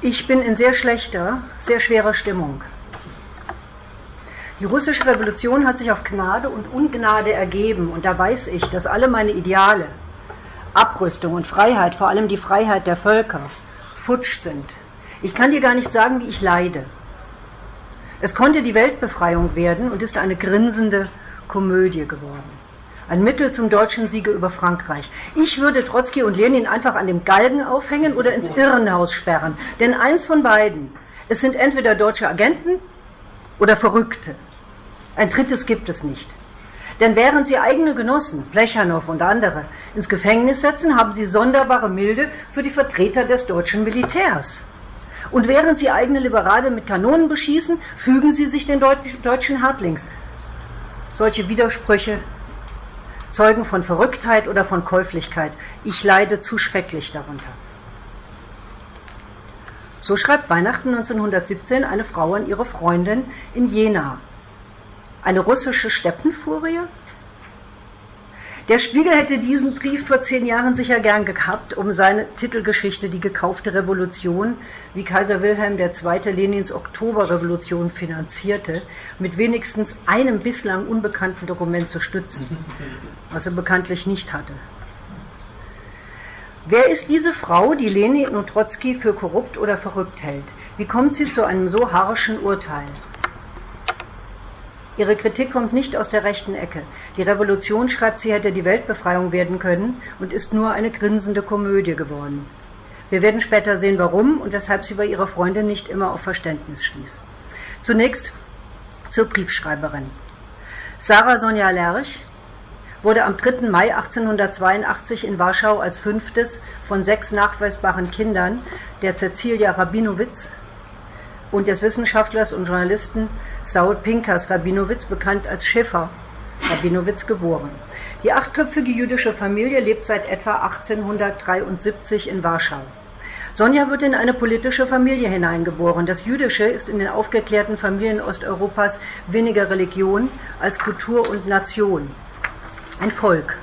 Ich bin in sehr schlechter, sehr schwerer Stimmung. Die russische Revolution hat sich auf Gnade und Ungnade ergeben und da weiß ich, dass alle meine Ideale, Abrüstung und Freiheit, vor allem die Freiheit der Völker, futsch sind. Ich kann dir gar nicht sagen, wie ich leide. Es konnte die Weltbefreiung werden und ist eine grinsende Komödie geworden. Ein Mittel zum deutschen Siege über Frankreich. Ich würde Trotzki und Lenin einfach an dem Galgen aufhängen oder ins Irrenhaus sperren. Denn eins von beiden. Es sind entweder deutsche Agenten oder Verrückte. Ein drittes gibt es nicht. Denn während sie eigene Genossen, Plechanow und andere, ins Gefängnis setzen, haben sie sonderbare Milde für die Vertreter des deutschen Militärs. Und während sie eigene Liberale mit Kanonen beschießen, fügen sie sich den deutschen Hartlings. Solche Widersprüche zeugen von Verrücktheit oder von Käuflichkeit. Ich leide zu schrecklich darunter. So schreibt Weihnachten 1917 eine Frau an ihre Freundin in Jena. Eine russische Steppenfurie? Der Spiegel hätte diesen Brief vor zehn Jahren sicher gern gehabt, um seine Titelgeschichte Die gekaufte Revolution, wie Kaiser Wilhelm II. Lenins Oktoberrevolution finanzierte, mit wenigstens einem bislang unbekannten Dokument zu stützen, was er bekanntlich nicht hatte. Wer ist diese Frau, die Lenin und Trotzki für korrupt oder verrückt hält? Wie kommt sie zu einem so harschen Urteil? Ihre Kritik kommt nicht aus der rechten Ecke. Die Revolution, schreibt sie, hätte die Weltbefreiung werden können und ist nur eine grinsende Komödie geworden. Wir werden später sehen, warum und weshalb sie bei ihrer Freundin nicht immer auf Verständnis stieß. Zunächst zur Briefschreiberin. Sarah Sonja Lerch wurde am 3. Mai 1882 in Warschau als fünftes von sechs nachweisbaren Kindern der Cecilia Rabinowitz und des Wissenschaftlers und Journalisten Saul Pinkas Rabinowitz, bekannt als Schiffer Rabinowitz, geboren. Die achtköpfige jüdische Familie lebt seit etwa 1873 in Warschau. Sonja wird in eine politische Familie hineingeboren. Das Jüdische ist in den aufgeklärten Familien Osteuropas weniger Religion als Kultur und Nation. Ein Volk.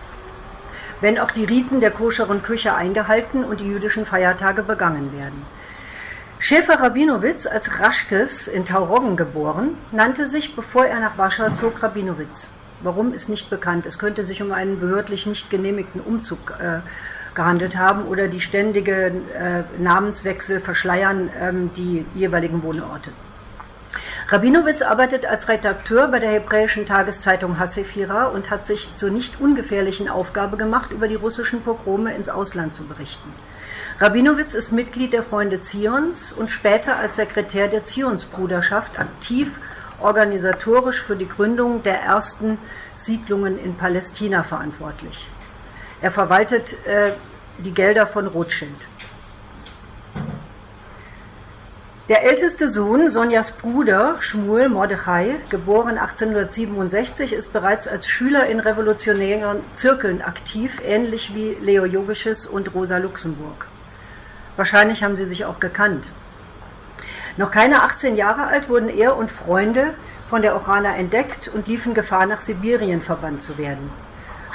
Wenn auch die Riten der koscheren Küche eingehalten und die jüdischen Feiertage begangen werden. Schäfer Rabinowitz, als Raschkes in Tauroggen geboren, nannte sich, bevor er nach Warschau zog, Rabinowitz. Warum ist nicht bekannt. Es könnte sich um einen behördlich nicht genehmigten Umzug äh, gehandelt haben oder die ständige äh, Namenswechsel verschleiern ähm, die jeweiligen Wohnorte. Rabinowitz arbeitet als Redakteur bei der hebräischen Tageszeitung Hasefira und hat sich zur nicht ungefährlichen Aufgabe gemacht, über die russischen Pogrome ins Ausland zu berichten. Rabinowitz ist Mitglied der Freunde Zions und später als Sekretär der Zionsbruderschaft aktiv organisatorisch für die Gründung der ersten Siedlungen in Palästina verantwortlich. Er verwaltet äh, die Gelder von Rothschild. Der älteste Sohn, Sonjas Bruder, Schmuel Mordechai, geboren 1867, ist bereits als Schüler in revolutionären Zirkeln aktiv, ähnlich wie Leo Jogisches und Rosa Luxemburg. Wahrscheinlich haben sie sich auch gekannt. Noch keine 18 Jahre alt wurden er und Freunde von der Ochrana entdeckt und liefen Gefahr, nach Sibirien verbannt zu werden.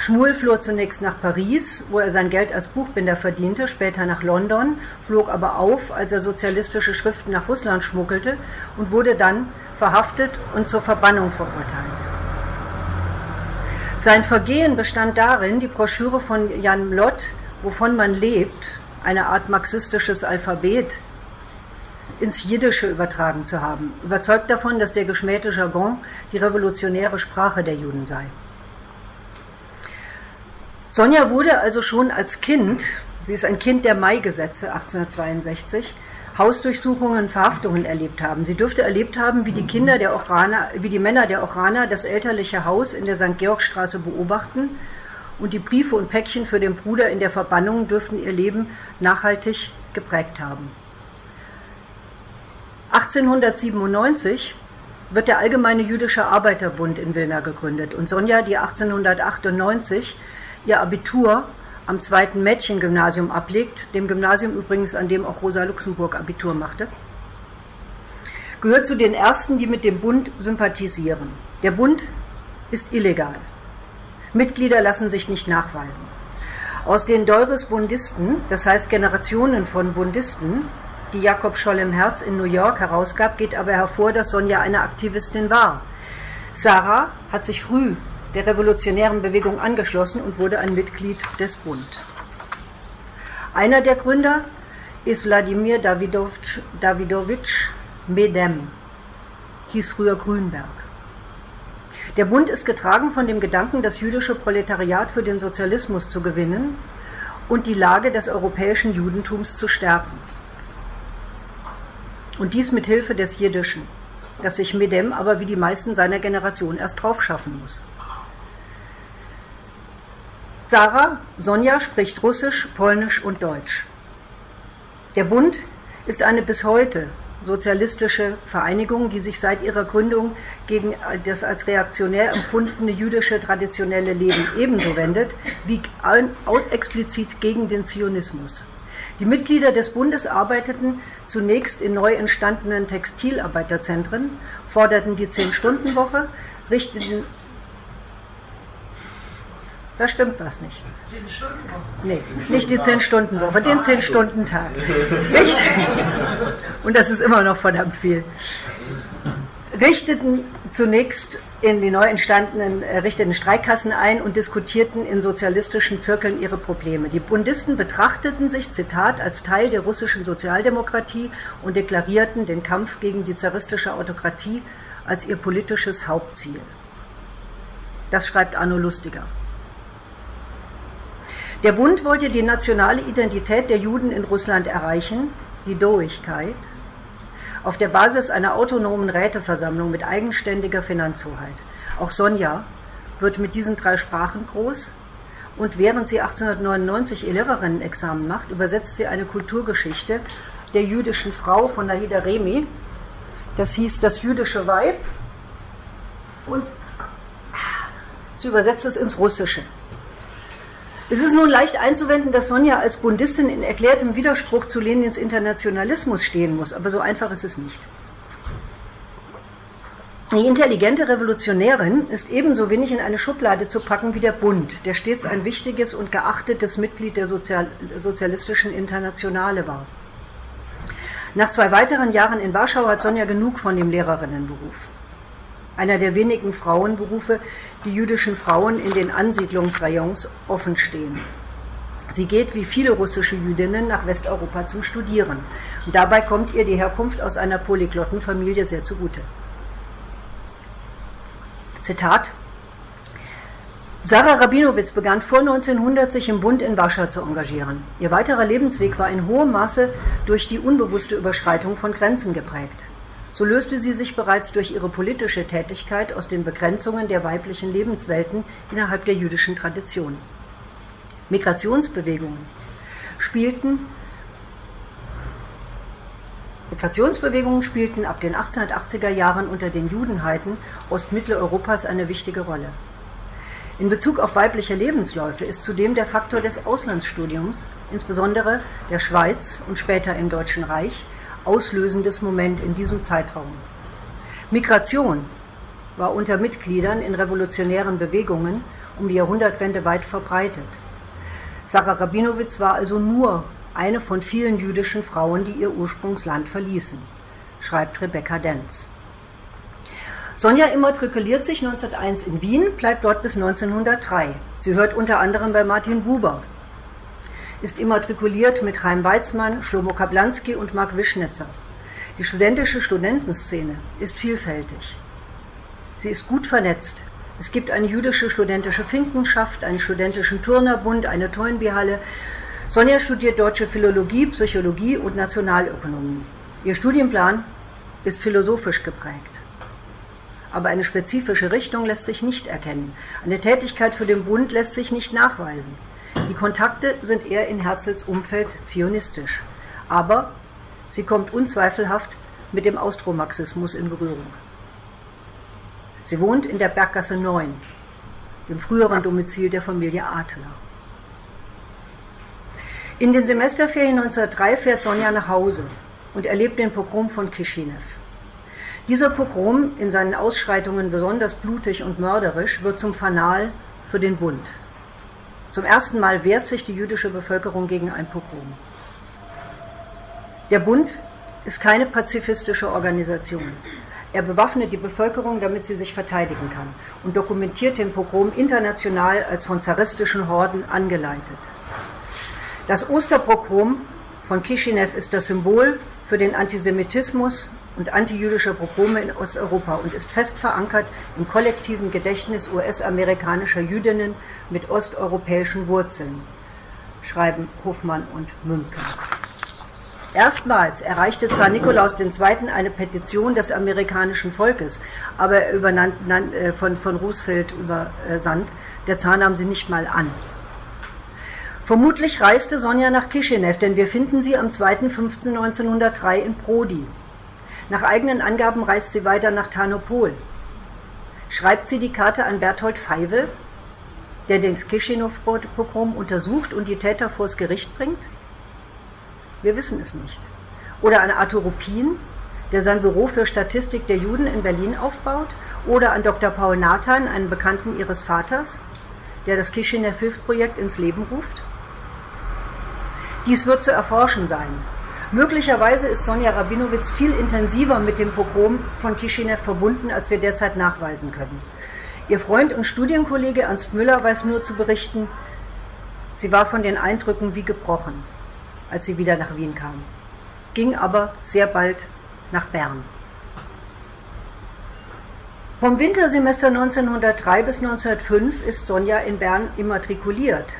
Schmuel floh zunächst nach Paris, wo er sein Geld als Buchbinder verdiente, später nach London, flog aber auf, als er sozialistische Schriften nach Russland schmuggelte und wurde dann verhaftet und zur Verbannung verurteilt. Sein Vergehen bestand darin, die Broschüre von Jan Lott, Wovon man lebt, eine Art marxistisches Alphabet ins Jiddische übertragen zu haben, überzeugt davon, dass der geschmähte Jargon die revolutionäre Sprache der Juden sei. Sonja wurde also schon als Kind, sie ist ein Kind der Mai-Gesetze 1862, Hausdurchsuchungen, Verhaftungen erlebt haben. Sie dürfte erlebt haben, wie die Kinder der Ochraner, wie die Männer der Ochraner das elterliche Haus in der St. Georgstraße beobachten und die Briefe und Päckchen für den Bruder in der Verbannung dürften ihr Leben nachhaltig geprägt haben. 1897 wird der Allgemeine Jüdische Arbeiterbund in Wilna gegründet und Sonja, die 1898 ihr Abitur am zweiten Mädchengymnasium ablegt, dem Gymnasium übrigens, an dem auch Rosa Luxemburg Abitur machte, gehört zu den ersten, die mit dem Bund sympathisieren. Der Bund ist illegal. Mitglieder lassen sich nicht nachweisen. Aus den Deures Bundisten, das heißt Generationen von Bundisten, die Jakob Scholl im Herz in New York herausgab, geht aber hervor, dass Sonja eine Aktivistin war. Sarah hat sich früh der revolutionären Bewegung angeschlossen und wurde ein Mitglied des Bund. Einer der Gründer ist Wladimir Davidowitsch Medem, hieß früher Grünberg. Der Bund ist getragen von dem Gedanken, das jüdische Proletariat für den Sozialismus zu gewinnen und die Lage des europäischen Judentums zu stärken. Und dies mit Hilfe des Jiddischen, das sich Medem aber wie die meisten seiner Generation erst drauf schaffen muss. Sarah, Sonja spricht Russisch, Polnisch und Deutsch. Der Bund ist eine bis heute sozialistische Vereinigung, die sich seit ihrer Gründung gegen das als reaktionär empfundene jüdische traditionelle Leben ebenso wendet wie explizit gegen den Zionismus. Die Mitglieder des Bundes arbeiteten zunächst in neu entstandenen Textilarbeiterzentren, forderten die Zehn-Stunden-Woche, richteten da stimmt was nicht. Zehn Stunden Woche? Nee, nicht die zehn Stunden Woche, den zehn Stunden Tag. Nicht? Und das ist immer noch verdammt viel. Richteten zunächst in die neu entstandenen errichteten Streikkassen ein und diskutierten in sozialistischen Zirkeln ihre Probleme. Die Bundisten betrachteten sich, Zitat, als Teil der russischen Sozialdemokratie und deklarierten den Kampf gegen die zaristische Autokratie als ihr politisches Hauptziel. Das schreibt Arno Lustiger. Der Bund wollte die nationale Identität der Juden in Russland erreichen, die Doigkeit, auf der Basis einer autonomen Räteversammlung mit eigenständiger Finanzhoheit. Auch Sonja wird mit diesen drei Sprachen groß und während sie 1899 ihr Lehrerinnenexamen macht, übersetzt sie eine Kulturgeschichte der jüdischen Frau von Nahida Remi. Das hieß Das jüdische Weib und sie übersetzt es ins Russische. Es ist nun leicht einzuwenden, dass Sonja als Bundistin in erklärtem Widerspruch zu Lenins Internationalismus stehen muss, aber so einfach ist es nicht. Die intelligente Revolutionärin ist ebenso wenig in eine Schublade zu packen wie der Bund, der stets ein wichtiges und geachtetes Mitglied der Sozial sozialistischen Internationale war. Nach zwei weiteren Jahren in Warschau hat Sonja genug von dem Lehrerinnenberuf einer der wenigen Frauenberufe, die jüdischen Frauen in den Ansiedlungsrayons offen stehen. Sie geht wie viele russische Jüdinnen nach Westeuropa zum Studieren. Und dabei kommt ihr die Herkunft aus einer Polyglottenfamilie sehr zugute. Zitat Sarah Rabinowitz begann vor 1900 sich im Bund in Warschau zu engagieren. Ihr weiterer Lebensweg war in hohem Maße durch die unbewusste Überschreitung von Grenzen geprägt. So löste sie sich bereits durch ihre politische Tätigkeit aus den Begrenzungen der weiblichen Lebenswelten innerhalb der jüdischen Tradition. Migrationsbewegungen spielten Migrationsbewegungen spielten ab den 1880er Jahren unter den Judenheiten Ostmitteleuropas eine wichtige Rolle. In Bezug auf weibliche Lebensläufe ist zudem der Faktor des Auslandsstudiums, insbesondere der Schweiz und später im Deutschen Reich, auslösendes Moment in diesem Zeitraum. Migration war unter Mitgliedern in revolutionären Bewegungen um die Jahrhundertwende weit verbreitet. Sarah Rabinowitz war also nur eine von vielen jüdischen Frauen, die ihr Ursprungsland verließen, schreibt Rebecca Denz. Sonja immatrikuliert sich 1901 in Wien, bleibt dort bis 1903. Sie hört unter anderem bei Martin Buber, ist immatrikuliert mit Chaim Weizmann, Schlomo Kablanski und Mark Wischnitzer. Die studentische Studentenszene ist vielfältig. Sie ist gut vernetzt. Es gibt eine jüdische studentische Finkenschaft, einen studentischen Turnerbund, eine Toynbee-Halle. Sonja studiert deutsche Philologie, Psychologie und Nationalökonomie. Ihr Studienplan ist philosophisch geprägt. Aber eine spezifische Richtung lässt sich nicht erkennen. Eine Tätigkeit für den Bund lässt sich nicht nachweisen. Die Kontakte sind eher in Herzls Umfeld zionistisch, aber sie kommt unzweifelhaft mit dem Austromarxismus in Berührung. Sie wohnt in der Berggasse 9, dem früheren Domizil der Familie Adler. In den Semesterferien 1903 fährt Sonja nach Hause und erlebt den Pogrom von Kishinev. Dieser Pogrom, in seinen Ausschreitungen besonders blutig und mörderisch, wird zum Fanal für den Bund. Zum ersten Mal wehrt sich die jüdische Bevölkerung gegen ein Pogrom. Der Bund ist keine pazifistische Organisation. Er bewaffnet die Bevölkerung, damit sie sich verteidigen kann und dokumentiert den Pogrom international als von zaristischen Horden angeleitet. Das Osterpogrom von Kishinev ist das Symbol für den Antisemitismus und antijüdische Pogrome in Osteuropa und ist fest verankert im kollektiven Gedächtnis US-amerikanischer Jüdinnen mit osteuropäischen Wurzeln, schreiben Hofmann und Mümker. Erstmals erreichte Zar Nikolaus II. eine Petition des amerikanischen Volkes, aber übernannt, äh, von, von Roosevelt übersandt. Der Zar nahm sie nicht mal an. Vermutlich reiste Sonja nach Kishinev, denn wir finden sie am 2.5.1903 in Prodi. Nach eigenen Angaben reist sie weiter nach Tarnopol. Schreibt sie die Karte an Berthold Feivel, der den Kishinev-Pogrom untersucht und die Täter vors Gericht bringt? Wir wissen es nicht. Oder an Arthur Ruppin, der sein Büro für Statistik der Juden in Berlin aufbaut? Oder an Dr. Paul Nathan, einen Bekannten ihres Vaters, der das Kishinev Hilfsprojekt ins Leben ruft? Dies wird zu erforschen sein. Möglicherweise ist Sonja Rabinowitz viel intensiver mit dem Pogrom von Kishinev verbunden, als wir derzeit nachweisen können. Ihr Freund und Studienkollege Ernst Müller weiß nur zu berichten, sie war von den Eindrücken wie gebrochen als sie wieder nach Wien kam, ging aber sehr bald nach Bern. Vom Wintersemester 1903 bis 1905 ist Sonja in Bern immatrikuliert.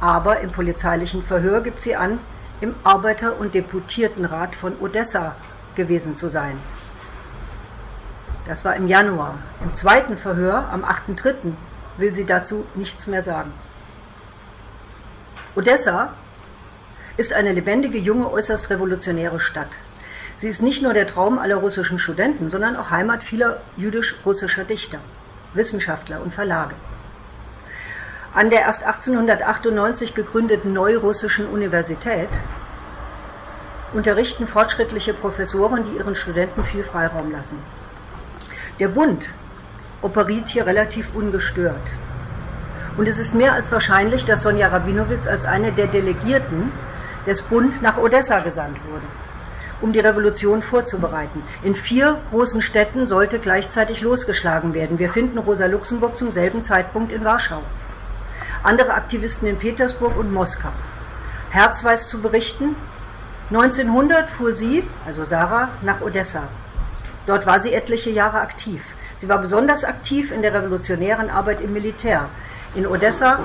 Aber im polizeilichen Verhör gibt sie an, im Arbeiter- und Deputiertenrat von Odessa gewesen zu sein. Das war im Januar. Im zweiten Verhör, am 8.3., will sie dazu nichts mehr sagen. Odessa ist eine lebendige, junge, äußerst revolutionäre Stadt. Sie ist nicht nur der Traum aller russischen Studenten, sondern auch Heimat vieler jüdisch-russischer Dichter, Wissenschaftler und Verlage. An der erst 1898 gegründeten Neurussischen Universität unterrichten fortschrittliche Professoren, die ihren Studenten viel Freiraum lassen. Der Bund operiert hier relativ ungestört. Und es ist mehr als wahrscheinlich, dass Sonja Rabinowitz als eine der Delegierten des Bund nach Odessa gesandt wurde, um die Revolution vorzubereiten. In vier großen Städten sollte gleichzeitig losgeschlagen werden. Wir finden Rosa Luxemburg zum selben Zeitpunkt in Warschau. Andere Aktivisten in Petersburg und Moskau. Herz weiß zu berichten, 1900 fuhr sie, also Sarah, nach Odessa. Dort war sie etliche Jahre aktiv. Sie war besonders aktiv in der revolutionären Arbeit im Militär. In Odessa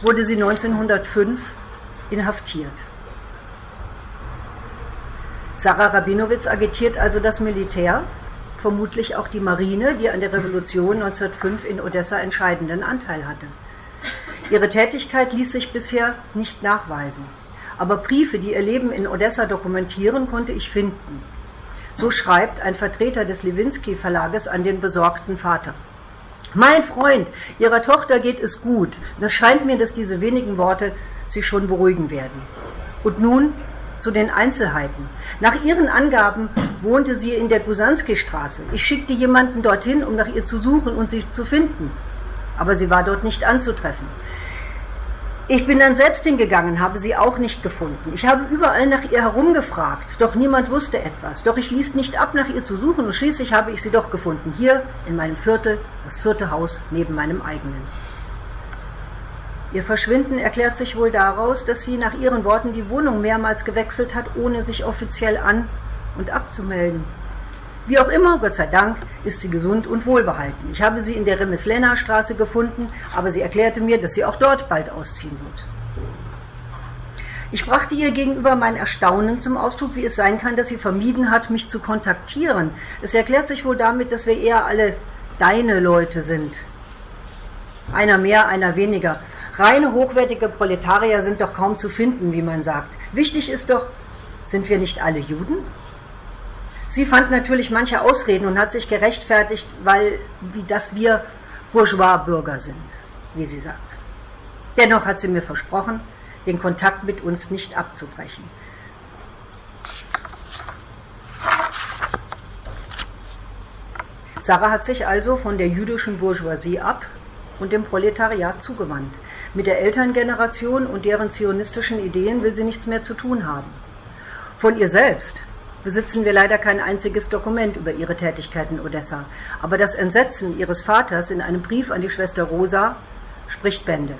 wurde sie 1905 inhaftiert. Sarah Rabinowitz agitiert also das Militär, vermutlich auch die Marine, die an der Revolution 1905 in Odessa entscheidenden Anteil hatte. Ihre Tätigkeit ließ sich bisher nicht nachweisen. Aber Briefe, die ihr Leben in Odessa dokumentieren, konnte ich finden. So schreibt ein Vertreter des Lewinsky Verlages an den besorgten Vater. Mein Freund, Ihrer Tochter geht es gut. Es scheint mir, dass diese wenigen Worte sie schon beruhigen werden. Und nun zu den Einzelheiten. Nach ihren Angaben wohnte sie in der Gusanski-Straße. Ich schickte jemanden dorthin, um nach ihr zu suchen und sie zu finden. Aber sie war dort nicht anzutreffen. Ich bin dann selbst hingegangen, habe sie auch nicht gefunden. Ich habe überall nach ihr herumgefragt, doch niemand wusste etwas. Doch ich ließ nicht ab, nach ihr zu suchen und schließlich habe ich sie doch gefunden. Hier in meinem Viertel, das vierte Haus neben meinem eigenen. Ihr Verschwinden erklärt sich wohl daraus, dass sie nach ihren Worten die Wohnung mehrmals gewechselt hat, ohne sich offiziell an und abzumelden. Wie auch immer, Gott sei Dank, ist sie gesund und wohlbehalten. Ich habe sie in der Remeslena Straße gefunden, aber sie erklärte mir, dass sie auch dort bald ausziehen wird. Ich brachte ihr gegenüber mein Erstaunen zum Ausdruck, wie es sein kann, dass sie vermieden hat, mich zu kontaktieren. Es erklärt sich wohl damit, dass wir eher alle deine Leute sind. Einer mehr, einer weniger. Reine hochwertige Proletarier sind doch kaum zu finden, wie man sagt. Wichtig ist doch, sind wir nicht alle Juden? Sie fand natürlich manche Ausreden und hat sich gerechtfertigt, weil, wie dass wir Bourgeois-Bürger sind, wie sie sagt. Dennoch hat sie mir versprochen, den Kontakt mit uns nicht abzubrechen. Sarah hat sich also von der jüdischen Bourgeoisie ab und dem Proletariat zugewandt. Mit der Elterngeneration und deren zionistischen Ideen will sie nichts mehr zu tun haben. Von ihr selbst besitzen wir leider kein einziges Dokument über ihre Tätigkeit in Odessa, aber das Entsetzen ihres Vaters in einem Brief an die Schwester Rosa spricht Bände.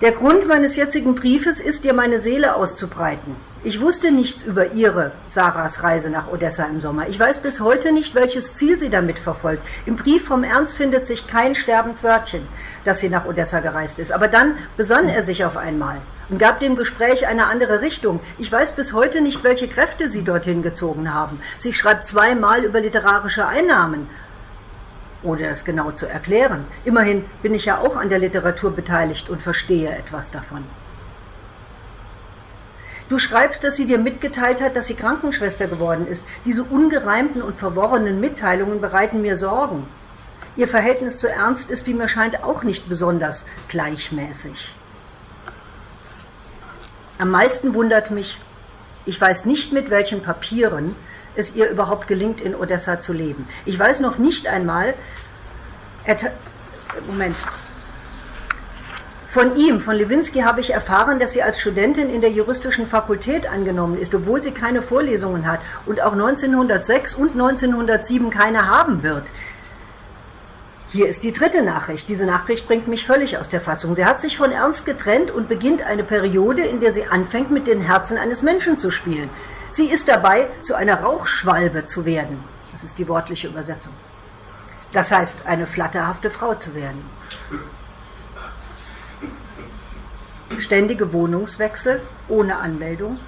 Der Grund meines jetzigen Briefes ist, dir meine Seele auszubreiten. Ich wusste nichts über ihre, Sarahs Reise nach Odessa im Sommer. Ich weiß bis heute nicht, welches Ziel sie damit verfolgt. Im Brief vom Ernst findet sich kein Sterbenswörtchen, dass sie nach Odessa gereist ist. Aber dann besann er sich auf einmal und gab dem Gespräch eine andere Richtung. Ich weiß bis heute nicht, welche Kräfte sie dorthin gezogen haben. Sie schreibt zweimal über literarische Einnahmen, ohne das genau zu erklären. Immerhin bin ich ja auch an der Literatur beteiligt und verstehe etwas davon. Du schreibst, dass sie dir mitgeteilt hat, dass sie Krankenschwester geworden ist. Diese ungereimten und verworrenen Mitteilungen bereiten mir Sorgen. Ihr Verhältnis zu Ernst ist, wie mir scheint, auch nicht besonders gleichmäßig. Am meisten wundert mich, ich weiß nicht mit welchen Papieren es ihr überhaupt gelingt, in Odessa zu leben. Ich weiß noch nicht einmal, Moment, von ihm, von Lewinsky, habe ich erfahren, dass sie als Studentin in der juristischen Fakultät angenommen ist, obwohl sie keine Vorlesungen hat und auch 1906 und 1907 keine haben wird. Hier ist die dritte Nachricht. Diese Nachricht bringt mich völlig aus der Fassung. Sie hat sich von Ernst getrennt und beginnt eine Periode, in der sie anfängt, mit den Herzen eines Menschen zu spielen. Sie ist dabei, zu einer Rauchschwalbe zu werden. Das ist die wortliche Übersetzung. Das heißt, eine flatterhafte Frau zu werden. Ständige Wohnungswechsel ohne Anmeldung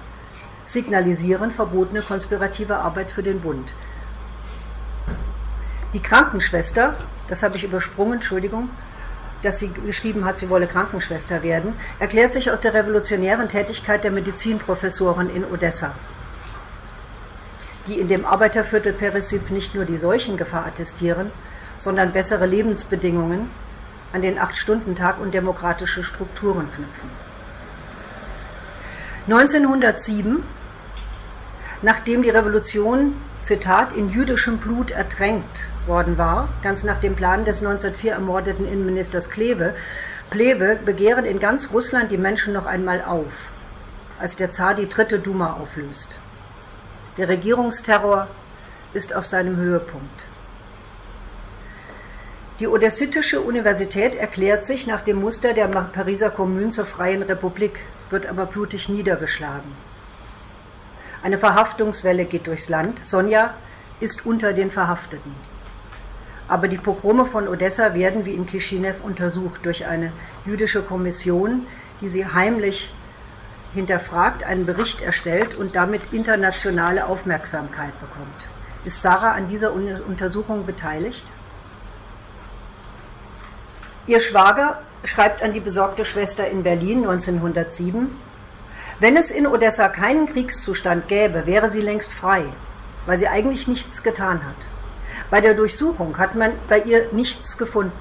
signalisieren verbotene konspirative Arbeit für den Bund. Die Krankenschwester das habe ich übersprungen, Entschuldigung, dass sie geschrieben hat, sie wolle Krankenschwester werden, erklärt sich aus der revolutionären Tätigkeit der Medizinprofessoren in Odessa, die in dem Arbeiterviertel Peresyp nicht nur die Seuchengefahr attestieren, sondern bessere Lebensbedingungen an den Acht-Stunden-Tag und demokratische Strukturen knüpfen. 1907, nachdem die Revolution Zitat, in jüdischem Blut ertränkt worden war, ganz nach dem Plan des 1904 ermordeten Innenministers Kleve, Pleve begehren in ganz Russland die Menschen noch einmal auf, als der Zar die dritte Duma auflöst. Der Regierungsterror ist auf seinem Höhepunkt. Die Odessitische Universität erklärt sich nach dem Muster der Pariser Kommune zur Freien Republik, wird aber blutig niedergeschlagen. Eine Verhaftungswelle geht durchs Land. Sonja ist unter den Verhafteten. Aber die Pogrome von Odessa werden wie in Kishinev untersucht durch eine jüdische Kommission, die sie heimlich hinterfragt, einen Bericht erstellt und damit internationale Aufmerksamkeit bekommt. Ist Sarah an dieser Untersuchung beteiligt? Ihr Schwager schreibt an die besorgte Schwester in Berlin 1907, wenn es in Odessa keinen Kriegszustand gäbe, wäre sie längst frei, weil sie eigentlich nichts getan hat. Bei der Durchsuchung hat man bei ihr nichts gefunden.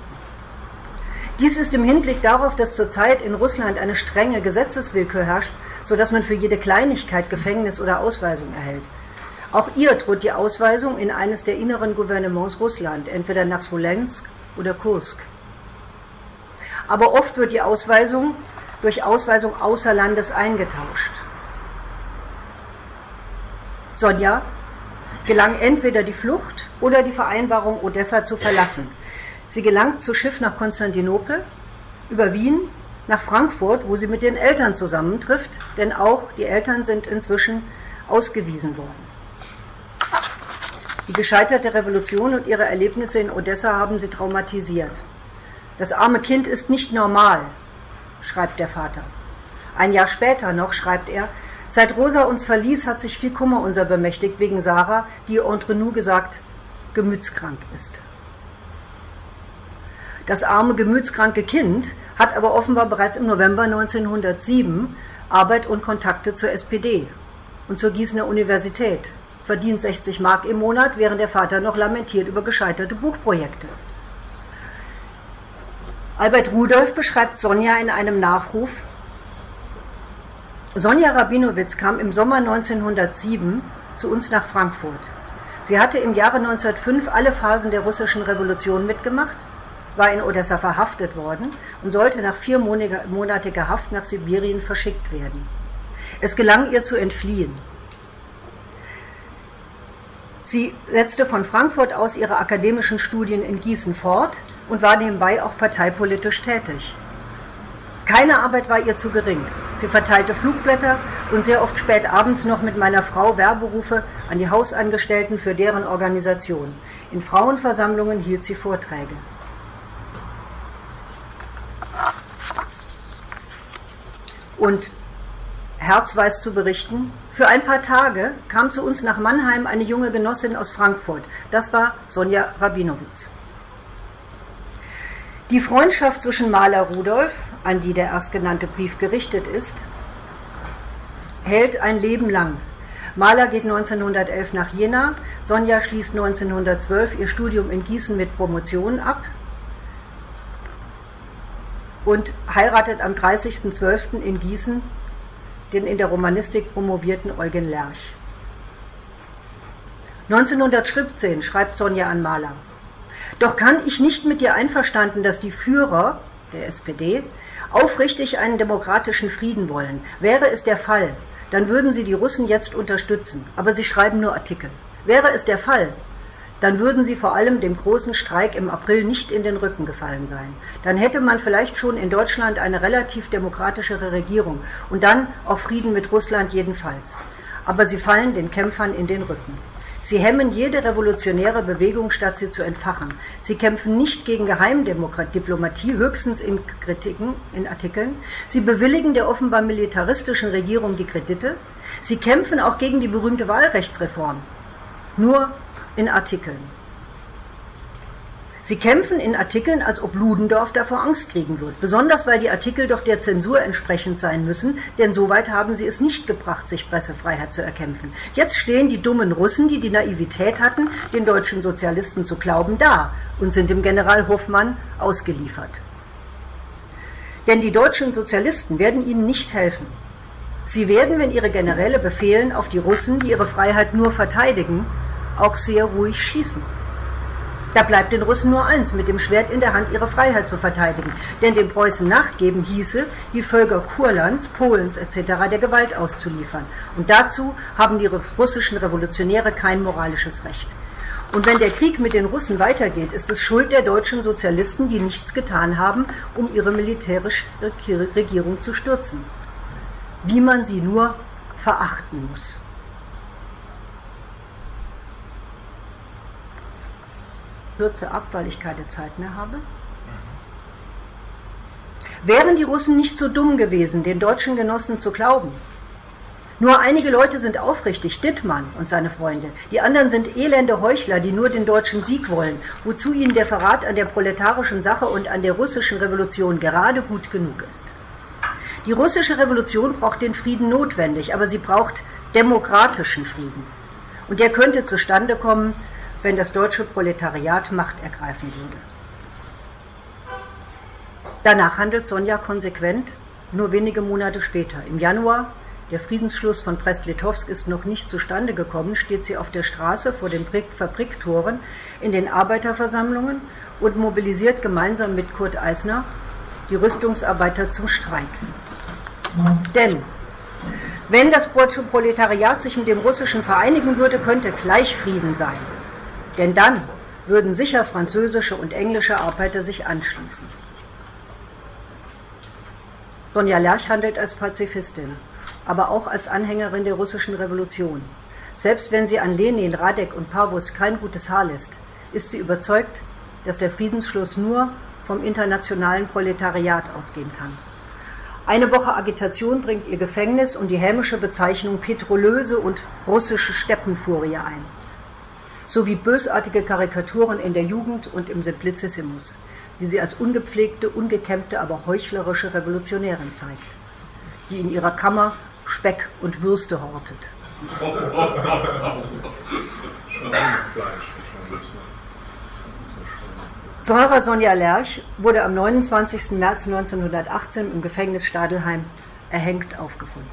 Dies ist im Hinblick darauf, dass zurzeit in Russland eine strenge Gesetzeswillkür herrscht, sodass man für jede Kleinigkeit Gefängnis oder Ausweisung erhält. Auch ihr droht die Ausweisung in eines der inneren Gouvernements Russland, entweder nach Smolensk oder Kursk. Aber oft wird die Ausweisung durch Ausweisung außer Landes eingetauscht. Sonja gelang entweder die Flucht oder die Vereinbarung, Odessa zu verlassen. Sie gelangt zu Schiff nach Konstantinopel, über Wien nach Frankfurt, wo sie mit den Eltern zusammentrifft, denn auch die Eltern sind inzwischen ausgewiesen worden. Die gescheiterte Revolution und ihre Erlebnisse in Odessa haben sie traumatisiert. Das arme Kind ist nicht normal, schreibt der Vater. Ein Jahr später noch schreibt er, seit Rosa uns verließ, hat sich viel Kummer unser bemächtigt wegen Sarah, die entre nous gesagt gemütskrank ist. Das arme gemütskranke Kind hat aber offenbar bereits im November 1907 Arbeit und Kontakte zur SPD und zur Gießener Universität, verdient 60 Mark im Monat, während der Vater noch lamentiert über gescheiterte Buchprojekte. Albert Rudolph beschreibt Sonja in einem Nachruf. Sonja Rabinowitz kam im Sommer 1907 zu uns nach Frankfurt. Sie hatte im Jahre 1905 alle Phasen der russischen Revolution mitgemacht, war in Odessa verhaftet worden und sollte nach vier monatiger Haft nach Sibirien verschickt werden. Es gelang ihr zu entfliehen. Sie setzte von Frankfurt aus ihre akademischen Studien in Gießen fort und war nebenbei auch parteipolitisch tätig. Keine Arbeit war ihr zu gering. Sie verteilte Flugblätter und sehr oft spät abends noch mit meiner Frau Werberufe an die Hausangestellten für deren Organisation. In Frauenversammlungen hielt sie Vorträge. Und Herz weiß zu berichten, für ein paar Tage kam zu uns nach Mannheim eine junge Genossin aus Frankfurt. Das war Sonja Rabinowitz. Die Freundschaft zwischen Maler Rudolf, an die der erstgenannte Brief gerichtet ist, hält ein Leben lang. Maler geht 1911 nach Jena, Sonja schließt 1912 ihr Studium in Gießen mit Promotion ab und heiratet am 30.12. in Gießen den in der Romanistik promovierten Eugen Lerch. 1917 schreibt Sonja an Mahler. Doch kann ich nicht mit dir einverstanden, dass die Führer der SPD aufrichtig einen demokratischen Frieden wollen. Wäre es der Fall, dann würden sie die Russen jetzt unterstützen, aber sie schreiben nur Artikel. Wäre es der Fall, dann würden sie vor allem dem großen Streik im April nicht in den Rücken gefallen sein. Dann hätte man vielleicht schon in Deutschland eine relativ demokratischere Regierung und dann auch Frieden mit Russland jedenfalls. Aber sie fallen den Kämpfern in den Rücken. Sie hemmen jede revolutionäre Bewegung, statt sie zu entfachen. Sie kämpfen nicht gegen Geheimdiplomatie, höchstens in Kritiken, in Artikeln. Sie bewilligen der offenbar militaristischen Regierung die Kredite. Sie kämpfen auch gegen die berühmte Wahlrechtsreform. Nur in Artikeln. Sie kämpfen in Artikeln, als ob Ludendorff davor Angst kriegen wird, besonders weil die Artikel doch der Zensur entsprechend sein müssen, denn soweit haben sie es nicht gebracht, sich Pressefreiheit zu erkämpfen. Jetzt stehen die dummen Russen, die die Naivität hatten, den deutschen Sozialisten zu glauben, da und sind dem General Hofmann ausgeliefert. Denn die deutschen Sozialisten werden ihnen nicht helfen. Sie werden, wenn ihre Generäle befehlen, auf die Russen, die ihre Freiheit nur verteidigen, auch sehr ruhig schießen. Da bleibt den Russen nur eins, mit dem Schwert in der Hand ihre Freiheit zu verteidigen. Denn den Preußen nachgeben hieße, die Völker Kurlands, Polens etc. der Gewalt auszuliefern. Und dazu haben die russischen Revolutionäre kein moralisches Recht. Und wenn der Krieg mit den Russen weitergeht, ist es Schuld der deutschen Sozialisten, die nichts getan haben, um ihre militärische Regierung zu stürzen. Wie man sie nur verachten muss. Kürze ab, weil ich keine Zeit mehr habe. Wären die Russen nicht so dumm gewesen, den deutschen Genossen zu glauben? Nur einige Leute sind aufrichtig, Dittmann und seine Freunde. Die anderen sind elende Heuchler, die nur den deutschen Sieg wollen, wozu ihnen der Verrat an der proletarischen Sache und an der russischen Revolution gerade gut genug ist. Die russische Revolution braucht den Frieden notwendig, aber sie braucht demokratischen Frieden. Und der könnte zustande kommen, wenn das deutsche Proletariat Macht ergreifen würde. Danach handelt Sonja konsequent, nur wenige Monate später. Im Januar, der Friedensschluss von Brest-Litovsk ist noch nicht zustande gekommen, steht sie auf der Straße vor den Fabriktoren in den Arbeiterversammlungen und mobilisiert gemeinsam mit Kurt Eisner die Rüstungsarbeiter zum Streik. Denn wenn das Proletariat sich mit dem Russischen vereinigen würde, könnte gleich Frieden sein. Denn dann würden sicher französische und englische Arbeiter sich anschließen. Sonja Lerch handelt als Pazifistin, aber auch als Anhängerin der russischen Revolution. Selbst wenn sie an Lenin, Radek und Pavus kein gutes Haar lässt, ist sie überzeugt, dass der Friedensschluss nur vom internationalen Proletariat ausgehen kann. Eine Woche Agitation bringt ihr Gefängnis und die hämische Bezeichnung Petrolöse und russische Steppenfurie ein sowie bösartige Karikaturen in der Jugend und im Simplicissimus, die sie als ungepflegte, ungekämmte, aber heuchlerische Revolutionärin zeigt, die in ihrer Kammer Speck und Würste hortet. Zora Sonja Lerch wurde am 29. März 1918 im Gefängnis Stadelheim erhängt aufgefunden.